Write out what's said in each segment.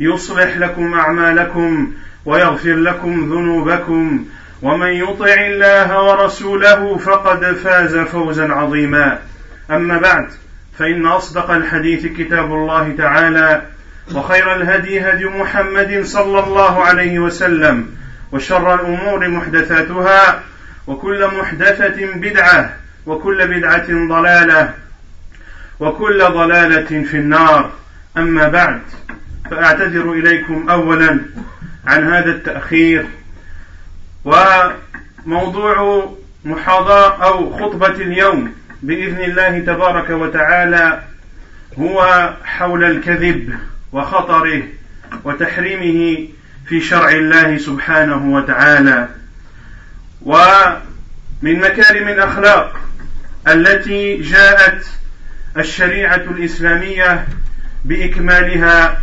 يصلح لكم أعمالكم ويغفر لكم ذنوبكم ومن يطع الله ورسوله فقد فاز فوزا عظيما. أما بعد فإن أصدق الحديث كتاب الله تعالى وخير الهدي هدي محمد صلى الله عليه وسلم وشر الأمور محدثاتها وكل محدثة بدعة وكل بدعة ضلالة وكل ضلالة في النار. أما بعد فأعتذر إليكم أولا عن هذا التأخير وموضوع محاضرة أو خطبة اليوم بإذن الله تبارك وتعالى هو حول الكذب وخطره وتحريمه في شرع الله سبحانه وتعالى ومن مكارم الأخلاق التي جاءت الشريعة الإسلامية بإكمالها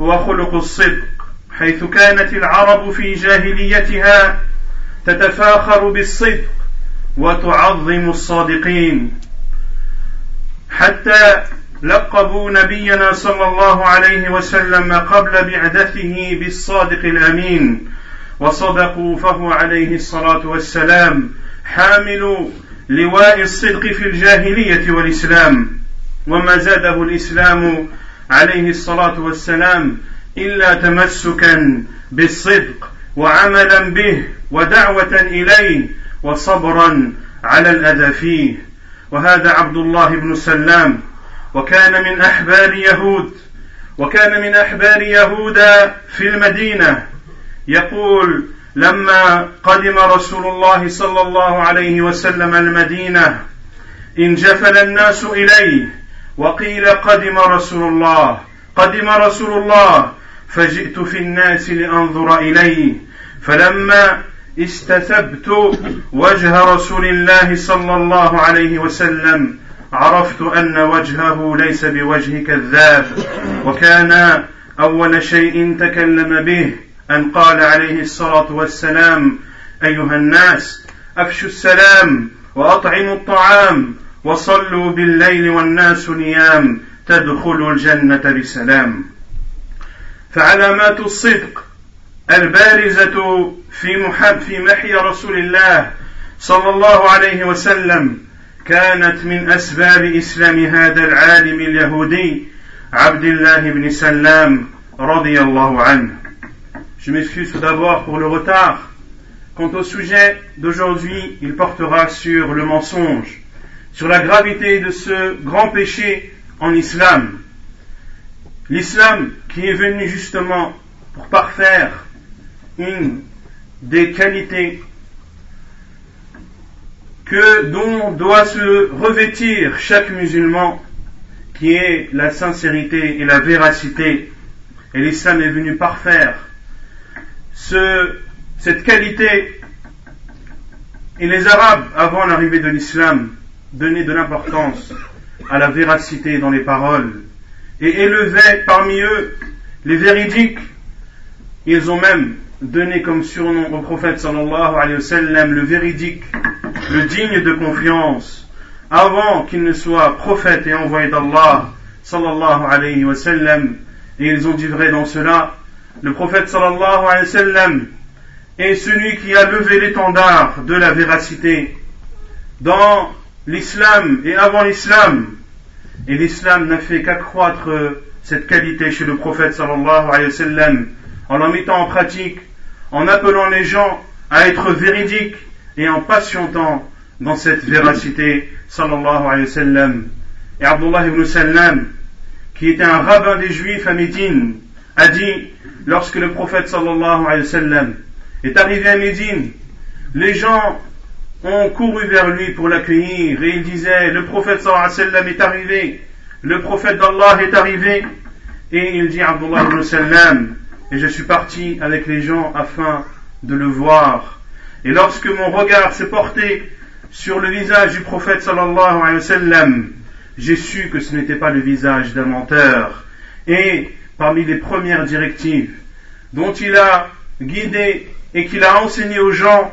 هو خلق الصدق حيث كانت العرب في جاهليتها تتفاخر بالصدق وتعظم الصادقين. حتى لقبوا نبينا صلى الله عليه وسلم قبل بعثته بالصادق الأمين وصدقوا فهو عليه الصلاة والسلام حامل لواء الصدق في الجاهلية والإسلام. وما زاده الإسلام عليه الصلاة والسلام إلا تمسكا بالصدق وعملا به ودعوة إليه وصبرا على الأذى فيه. وهذا عبد الله بن سلام. وكان من أحبار يهود. وكان من أحبار يهود في المدينة. يقول لما قدم رسول الله صلى الله عليه وسلم المدينة انجفل الناس إليه وقيل قدم رسول الله قدم رسول الله فجئت في الناس لأنظر إليه فلما استثبت وجه رسول الله صلى الله عليه وسلم عرفت أن وجهه ليس بوجه كذاب وكان أول شيء تكلم به أن قال عليه الصلاة والسلام أيها الناس أفشوا السلام وأطعموا الطعام وصلوا بالليل والناس نيام تدخلوا الجنة بسلام فعلامات الصدق البارزة في محب في محي رسول الله صلى الله عليه وسلم كانت من أسباب إسلام هذا العالم اليهودي عبد الله بن سلام رضي الله عنه Je m'excuse tout d'abord pour le retard. Quant au sujet d'aujourd'hui, il portera sur le mensonge. Sur la gravité de ce grand péché en islam. L'islam qui est venu justement pour parfaire une des qualités que dont doit se revêtir chaque musulman qui est la sincérité et la véracité et l'islam est venu parfaire ce, cette qualité et les arabes avant l'arrivée de l'islam donner de l'importance à la véracité dans les paroles et élevaient parmi eux les véridiques. Ils ont même donné comme surnom au prophète sallallahu alayhi wa sallam le véridique, le digne de confiance, avant qu'il ne soit prophète et envoyé d'Allah sallallahu alayhi wa sallam. Et ils ont dit vrai dans cela, le prophète sallallahu alayhi wa sallam est celui qui a levé l'étendard de la véracité dans l'islam et avant l'islam. Et l'islam n'a fait qu'accroître cette qualité chez le prophète sallallahu alayhi wa sallam en la mettant en pratique, en appelant les gens à être véridiques et en patientant dans cette véracité, sallallahu alayhi wa sallam. Et Abdullah ibn Sallam, qui était un rabbin des Juifs à Médine, a dit, lorsque le prophète sallallahu alayhi wa sallam est arrivé à Médine, les gens ont couru vers lui pour l'accueillir et il disait, le prophète sallallahu alayhi wa sallam est arrivé, le prophète d'Allah est arrivé, et il dit Abdullah ibn Sallam, et je suis parti avec les gens afin de le voir. Et lorsque mon regard s'est porté sur le visage du prophète sallallahu alayhi wa sallam, j'ai su que ce n'était pas le visage d'un menteur. Et parmi les premières directives dont il a guidé et qu'il a enseigné aux gens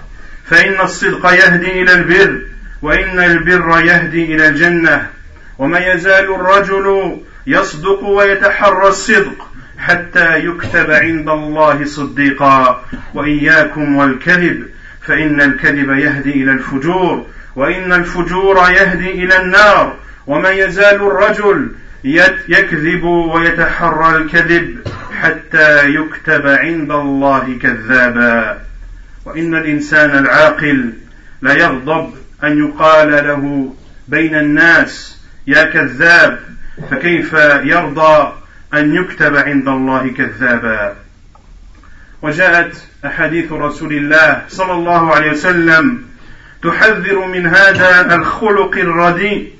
فإن الصدق يهدي إلى البر وإن البر يهدي إلى الجنة. وما يزال الرجل يصدق ويتحرى الصدق حتى يكتب عند الله صديقا. وإياكم والكذب فإن الكذب يهدي إلى الفجور وإن الفجور يهدي إلى النار. وما يزال الرجل يكذب ويتحرى الكذب حتى يكتب عند الله كذابا. وإن الإنسان العاقل لا يغضب أن يقال له بين الناس يا كذاب فكيف يرضى أن يكتب عند الله كذابا؟ وجاءت أحاديث رسول الله صلى الله عليه وسلم تحذر من هذا الخلق الرديء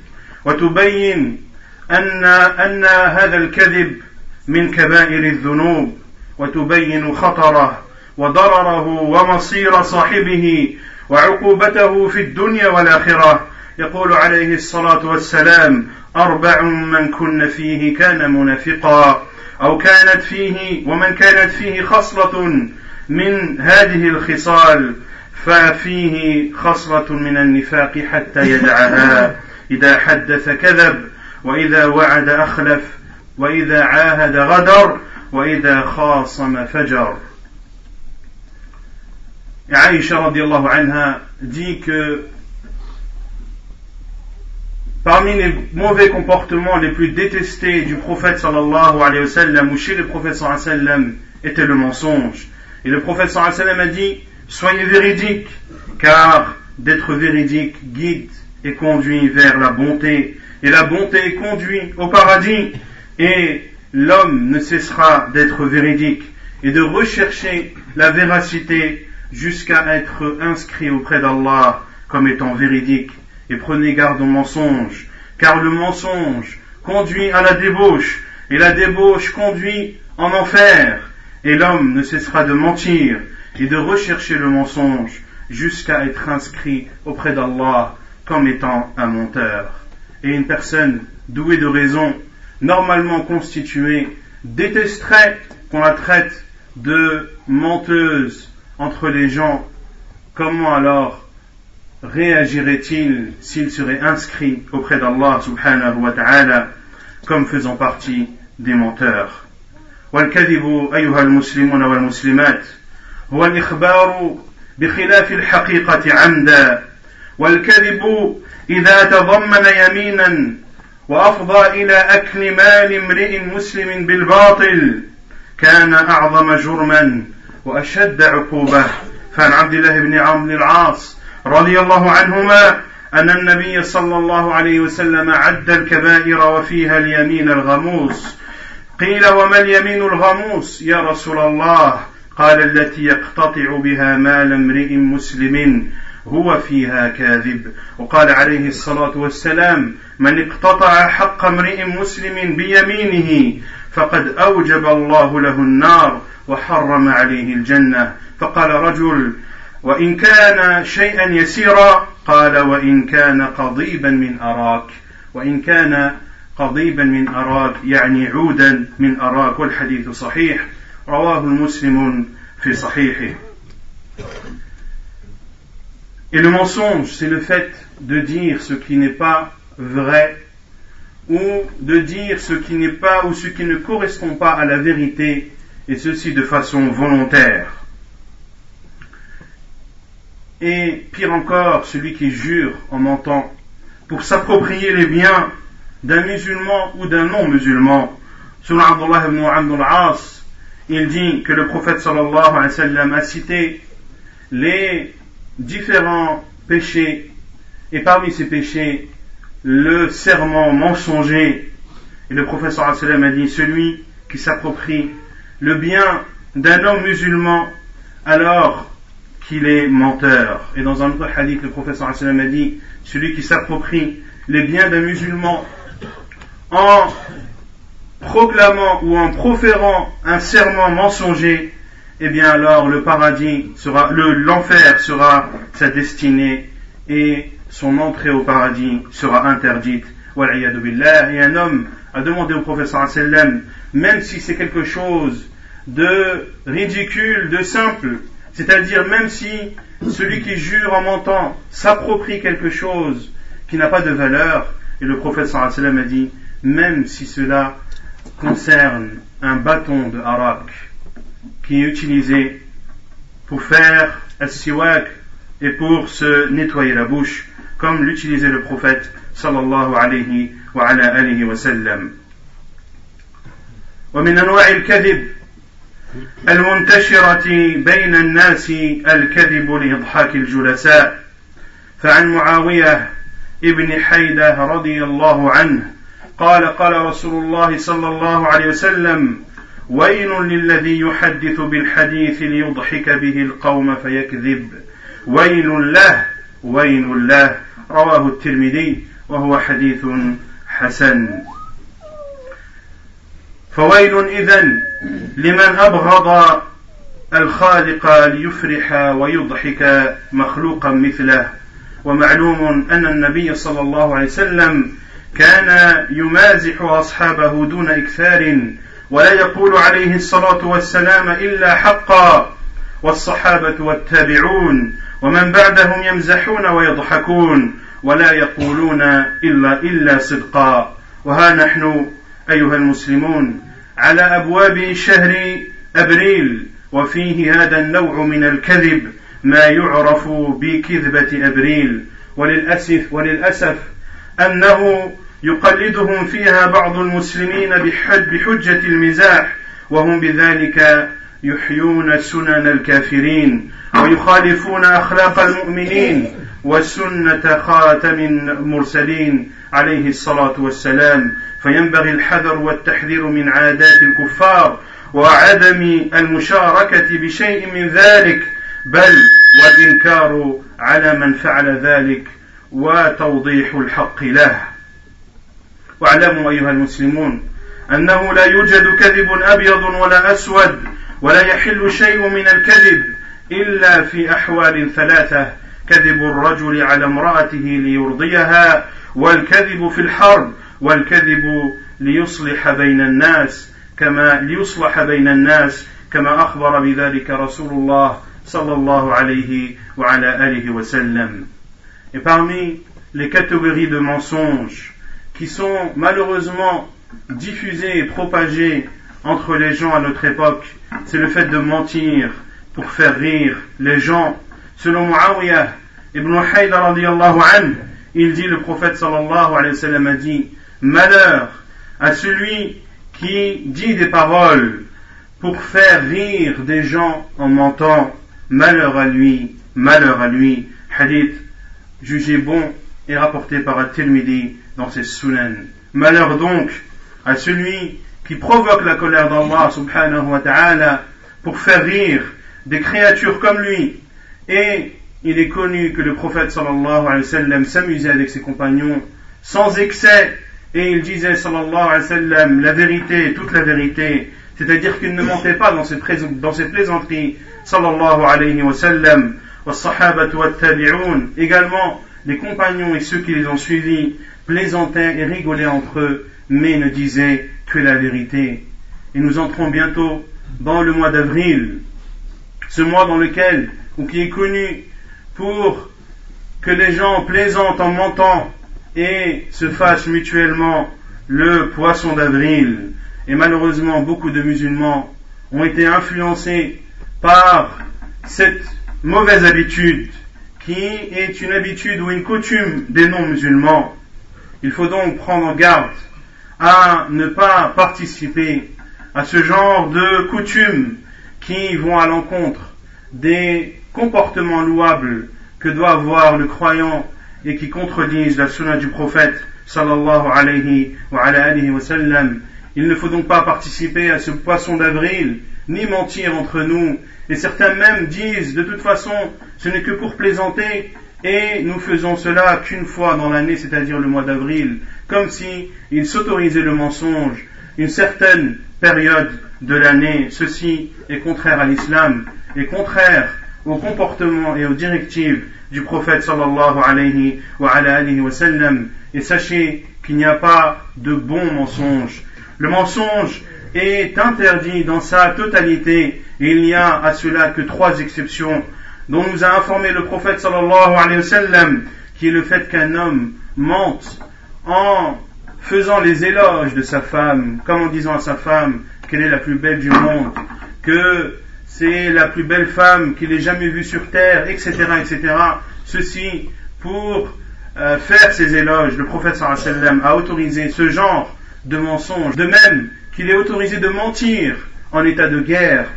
وتبين أن أن هذا الكذب من كبائر الذنوب وتبين خطره وضرره ومصير صاحبه وعقوبته في الدنيا والآخرة. يقول عليه الصلاة والسلام أربع من كن فيه كان منافقا. أو كانت فيه ومن كانت فيه خصلة من هذه الخصال ففيه خصلة من النفاق حتى يدعها. إذا حدث كذب وإذا وعد أخلف وإذا عاهد غدر وإذا خاصم فجر. Et Aïcha radiallahu anha dit que parmi les mauvais comportements les plus détestés du prophète sallallahu alayhi wasallam, ou chez le prophète sallallahu alayhi wa était le mensonge. Et le prophète sallallahu alayhi wa a dit Soyez véridiques, car d'être véridique guide et conduit vers la bonté, et la bonté conduit au paradis, et l'homme ne cessera d'être véridique et de rechercher la véracité jusqu'à être inscrit auprès d'Allah comme étant véridique. Et prenez garde au mensonge, car le mensonge conduit à la débauche, et la débauche conduit en enfer, et l'homme ne cessera de mentir et de rechercher le mensonge jusqu'à être inscrit auprès d'Allah comme étant un menteur. Et une personne douée de raison, normalement constituée, détesterait qu'on la traite de menteuse entre les gens. Comment alors réagirait-il s'il serait inscrit auprès d'Allah subhanahu wa ta'ala comme faisant partie des menteurs والكذب أيها المسلمون والمسلمات هو الإخبار بخلاف الحقيقة عمدا والكذب إذا تضمن يمينا وأفضى إلى أكل مال امرئ مسلم بالباطل كان أعظم جرما وأشد عقوبة. فعن عبد الله بن عمرو بن العاص رضي الله عنهما أن النبي صلى الله عليه وسلم عد الكبائر وفيها اليمين الغموس. قيل وما اليمين الغموس؟ يا رسول الله. قال التي يقتطع بها مال امرئ مسلم هو فيها كاذب. وقال عليه الصلاة والسلام من اقتطع حق امرئ مسلم بيمينه فقد أوجب الله له النار وحرم عليه الجنة. فقال رجل وإن كان شيئا يسيرا؟ قال وإن كان قضيبا من أراك. وإن كان قضيبا من أراك يعني عودا من أراك. والحديث صحيح. رواه مسلم في صحيحه. Et le mensonge, c'est le fait de dire ce qui n'est pas vrai. Ou de dire ce qui n'est pas ou ce qui ne correspond pas à la vérité et ceci de façon volontaire. Et pire encore, celui qui jure en mentant pour s'approprier les biens d'un musulman ou d'un non-musulman. Selon Abdullah ibn Abdul As, il dit que le prophète sallallahu alayhi wa sallam a cité les différents péchés et parmi ces péchés le serment mensonger. Et le sallam a dit celui qui s'approprie le bien d'un homme musulman alors qu'il est menteur. Et dans un autre hadith le sallam a dit celui qui s'approprie les biens d'un musulman en proclamant ou en proférant un serment mensonger, eh bien alors le paradis sera, le, l'enfer sera sa destinée et son entrée au paradis sera interdite. Et un homme a demandé au professeur sallam, même si c'est quelque chose de ridicule, de simple, c'est-à-dire même si celui qui jure en mentant s'approprie quelque chose qui n'a pas de valeur, et le prophète sallam a dit, même si cela concerne un bâton de harak qui est utilisé pour faire al-siwak et pour se nettoyer la bouche, comme l'utilisait le prophète sallallahu alayhi wa ala alihi wa sallam. ومن أنواع الكذب المنتشرة بين الناس الكذب لإضحاك الجلساء فعن معاوية ابن حيدة رضي الله عنه قال قال رسول الله صلى الله عليه وسلم ويل للذي يحدث بالحديث ليضحك به القوم فيكذب ويل له ويل له رواه الترمذي وهو حديث حسن. فويل إذن لمن أبغض الخالق ليفرح ويضحك مخلوقا مثله. ومعلوم أن النبي صلى الله عليه وسلم كان يمازح أصحابه دون إكثار ولا يقول عليه الصلاة والسلام إلا حقا. والصحابة والتابعون ومن بعدهم يمزحون ويضحكون ولا يقولون إلا إلا صدقا. وها نحن أيها المسلمون على أبواب شهر أبريل وفيه هذا النوع من الكذب ما يعرف بكذبة أبريل. وللأسف وللأسف أنه يقلدهم فيها بعض المسلمين بحجة المزاح وهم بذلك يحيون سنن الكافرين. ويخالفون أخلاق المؤمنين وسنة خاتم المرسلين عليه الصلاة والسلام. فينبغي الحذر والتحذير من عادات الكفار وعدم المشاركة بشيء من ذلك بل والإنكار على من فعل ذلك وتوضيح الحق له. واعلموا أيها المسلمون أنه لا يوجد كذب أبيض ولا أسود ولا يحل شيء من الكذب. إلا في أحوال ثلاثة كذب الرجل على امرأته ليرضيها والكذب في الحرب والكذب ليصلح بين الناس كما ليصلح بين الناس كما أخبر بذلك رسول الله صلى الله عليه وعلى آله وسلم. Et parmi les catégories de mensonges qui sont malheureusement diffusés et propagés entre les gens à notre époque, c'est le fait de mentir pour faire rire les gens. Selon Muawiyah ibn Haydar anhu, il dit, le prophète sallallahu alayhi wa sallam a dit, malheur à celui qui dit des paroles pour faire rire des gens en mentant, malheur à lui, malheur à lui, hadith jugé bon et rapporté par At-Tirmidhi dans ses sunan. Malheur donc à celui qui provoque la colère d'Allah subhanahu wa ta'ala pour faire rire des créatures comme lui. Et il est connu que le prophète sallallahu alayhi wa sallam s'amusait avec ses compagnons sans excès et il disait sallallahu alayhi wa sallam la vérité, toute la vérité. C'est-à-dire qu'il ne mentait pas dans ses, dans ses plaisanteries sallallahu alayhi wa sallam. Également, les compagnons et ceux qui les ont suivis plaisantaient et rigolaient entre eux, mais ne disaient que la vérité. Et nous entrons bientôt dans le mois d'avril. Ce mois dans lequel, ou qui est connu pour que les gens plaisantent en mentant et se fassent mutuellement le poisson d'avril. Et malheureusement, beaucoup de musulmans ont été influencés par cette mauvaise habitude qui est une habitude ou une coutume des non-musulmans. Il faut donc prendre garde à ne pas participer à ce genre de coutumes qui vont à l'encontre des comportements louables que doit avoir le croyant et qui contredisent la sunna du prophète sallallahu alayhi wa, sallam. Il ne faut donc pas participer à ce poisson d'avril, ni mentir entre nous. Et certains même disent, de toute façon, ce n'est que pour plaisanter, et nous faisons cela qu'une fois dans l'année, c'est-à-dire le mois d'avril, comme si ils s'autorisaient le mensonge une certaine période de l'année. Ceci est contraire à l'islam, et contraire au comportement et aux directives du prophète sallallahu alayhi wa sallam. Et sachez qu'il n'y a pas de bon mensonge. Le mensonge est interdit dans sa totalité, et il n'y a à cela que trois exceptions dont nous a informé le prophète sallallahu alayhi wa sallam, qui est le fait qu'un homme mente en faisant les éloges de sa femme, comme en disant à sa femme qu'elle est la plus belle du monde, que c'est la plus belle femme qu'il ait jamais vue sur terre, etc., etc. Ceci pour euh, faire ces éloges. Le prophète sallam a autorisé ce genre de mensonge, de même qu'il est autorisé de mentir en état de guerre,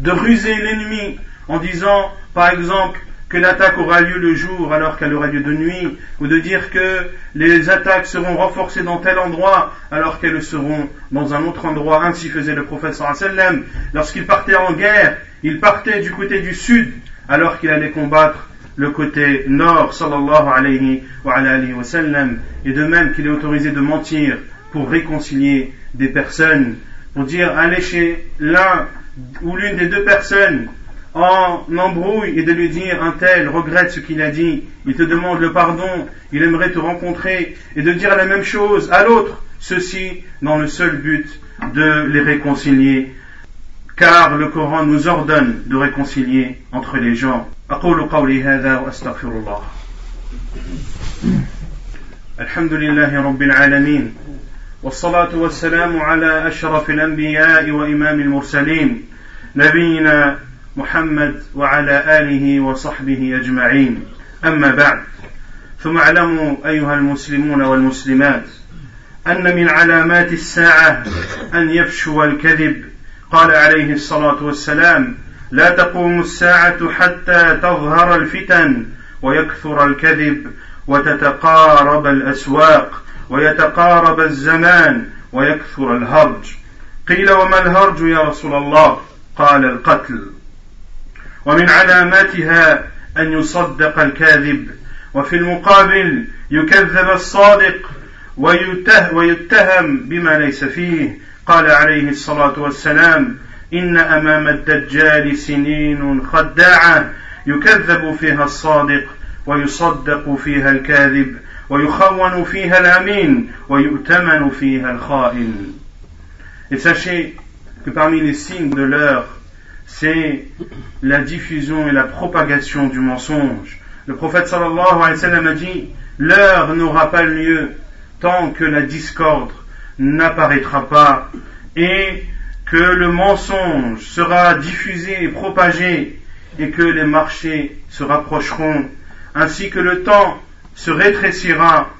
de ruser l'ennemi en disant, par exemple, que l'attaque aura lieu le jour alors qu'elle aura lieu de nuit, ou de dire que les attaques seront renforcées dans tel endroit alors qu'elles seront dans un autre endroit. Ainsi faisait le prophète sallam. Lorsqu'il partait en guerre, il partait du côté du sud alors qu'il allait combattre le côté nord, sallallahu alayhi wa, alayhi wa sallam. Et de même qu'il est autorisé de mentir pour réconcilier des personnes, pour dire allez chez l'un ou l'une des deux personnes en embrouille et de lui dire un tel regrette ce qu'il a dit, il te demande le pardon, il aimerait te rencontrer et de dire la même chose à l'autre, ceci dans le seul but de les réconcilier. Car le Coran nous ordonne de réconcilier entre les gens. أقول قولي هذا وأستغفر الله الحمد لله رب العالمين والصلاة والسلام على أشرف الأنبياء وإمام المرسلين نبينا محمد وعلى آله وصحبه أجمعين. أما بعد ثم اعلموا أيها المسلمون والمسلمات أن من علامات الساعة أن يفشو الكذب. قال عليه الصلاة والسلام لا تقوم الساعة حتى تظهر الفتن ويكثر الكذب وتتقارب الأسواق ويتقارب الزمان ويكثر الهرج. قيل وما الهرج يا رسول الله؟ قال القتل. ومن علاماتها أن يصدق الكاذب. وفي المقابل يكذب الصادق ويتهم بما ليس فيه. قال عليه الصلاة والسلام إن أمام الدجال سنين خداعة. يكذب فيها الصادق ويصدق فيها الكاذب ويخون فيها الأمين ويؤتمن فيها الخائن. Et sachez que parmi les signes de l'heure c'est la diffusion et la propagation du mensonge. Le prophète sallallahu alayhi wa sallam a dit L'heure n'aura pas lieu tant que la discorde n'apparaîtra pas et que le mensonge sera diffusé et propagé et que les marchés se rapprocheront ainsi que le temps se rétrécira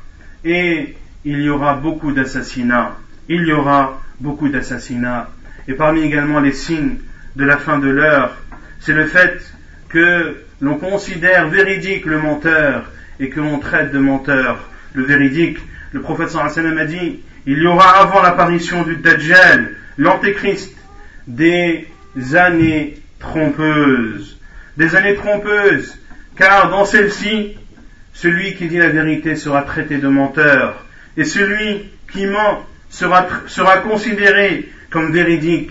et il y aura beaucoup d'assassinats. Il y aura beaucoup d'assassinats. Et parmi également les signes de la fin de l'heure, c'est le fait que l'on considère véridique le menteur et que l'on traite de menteur le véridique. Le prophète sallam a dit, il y aura avant l'apparition du Dajjal, l'antéchrist, des années trompeuses. Des années trompeuses, car dans celle-ci, celui qui dit la vérité sera traité de menteur, et celui qui ment sera considéré comme véridique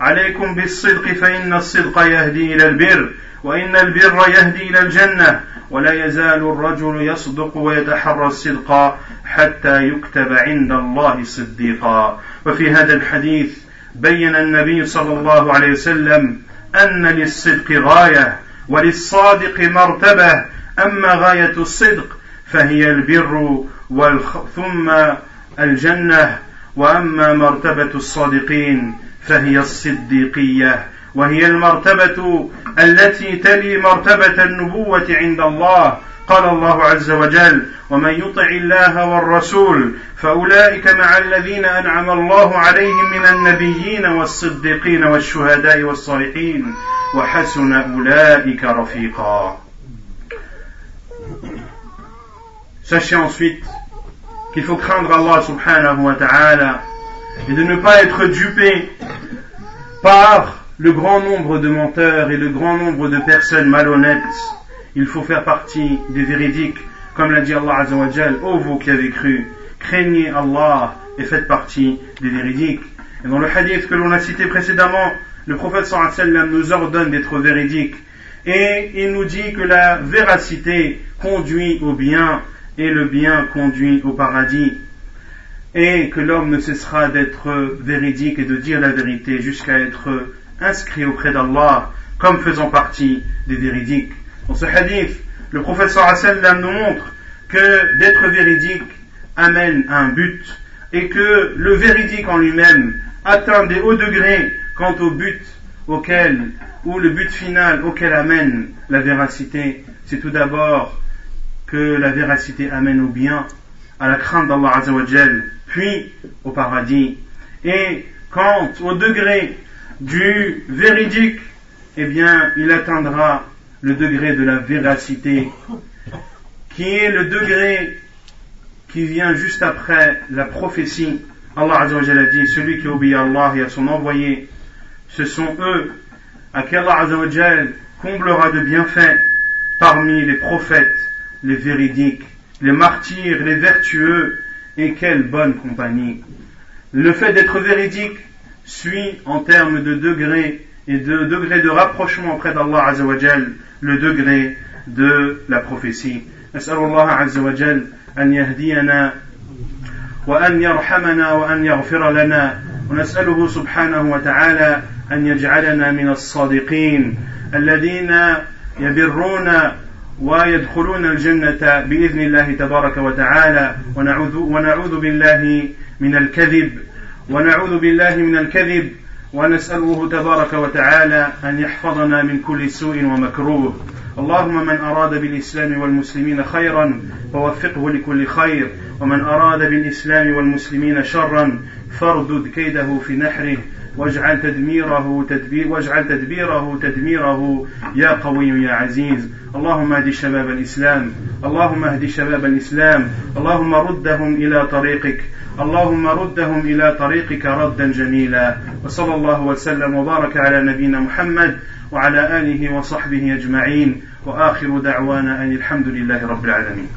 عليكم بالصدق فإن الصدق يهدي إلى البر وإن البر يهدي إلى الجنة ولا يزال الرجل يصدق ويتحرى الصدق حتى يكتب عند الله صديقا. وفي هذا الحديث بين النبي صلى الله عليه وسلم أن للصدق غاية وللصادق مرتبة. أما غاية الصدق فهي البر والخ... ثم الجنة. وأما مرتبة الصادقين فهي الصديقية وهي المرتبة التي تلي مرتبة النبوة عند الله قال الله عز وجل ومن يطع الله والرسول فأولئك مع الذين أنعم الله عليهم من النبيين والصديقين والشهداء والصالحين وحسن أولئك رفيقا. Sachez ensuite qu'il faut craindre Allah subhanahu wa ta'ala et de ne pas être dupé par le grand nombre de menteurs et le grand nombre de personnes malhonnêtes. Il faut faire partie des véridiques, comme l'a dit Allah Azzawajal, ô vous qui avez cru, craignez Allah et faites partie des véridiques. Et dans le hadith que l'on a cité précédemment, le prophète sallam nous ordonne d'être véridiques. Et il nous dit que la véracité conduit au bien et le bien conduit au paradis et que l'homme ne cessera d'être véridique et de dire la vérité jusqu'à être inscrit auprès d'Allah comme faisant partie des véridiques. Dans ce hadith, le prophète sallam nous montre que d'être véridique amène à un but et que le véridique en lui-même atteint des hauts degrés quant au but auquel ou le but final auquel amène la véracité, c'est tout d'abord que la véracité amène au bien, à la crainte d'Allah Azzawajal, puis au paradis. Et quant au degré du véridique, eh bien, il atteindra le degré de la véracité, qui est le degré qui vient juste après la prophétie. Allah Azzawajal a dit, celui qui obéit à Allah et à son envoyé, ce sont eux à qui Allah Azzawajal comblera de bienfaits parmi les prophètes, les véridiques, les martyrs, les vertueux, et quelle bonne compagnie. Le fait d'être véridique suit en termes de degré et de degré de rapprochement auprès d'Allah Azzawajal le degré de la prophétie. نسأل الله عز وجل أن يهدينا وأن يرحمنا وأن يغفر لنا ونسأله سبحانه وتعالى أن يجعلنا من الصادقين الذين يبرون ويدخلون الجنة بإذن الله تبارك وتعالى. ونعوذ, ونعوذ بالله من الكذب. ونعوذ بالله من الكذب. ونسأله تبارك وتعالى أن يحفظنا من كل سوء ومكروه. اللهم من أراد بالإسلام والمسلمين خيرا فوفقه لكل خير. ومن أراد بالإسلام والمسلمين شرا فاردد كيده في نحره. واجعل تدميره تدبير واجعل تدبيره تدميره. يا قوي يا عزيز. اللهم اهد شباب الإسلام. اللهم اهد شباب الإسلام. اللهم ردهم إلى طريقك. اللهم ردهم إلى طريقك ردا جميلا. وصلى الله وسلم وبارك على نبينا محمد وعلى آله وصحبه أجمعين. وآخر دعوانا أن الحمد لله رب العالمين.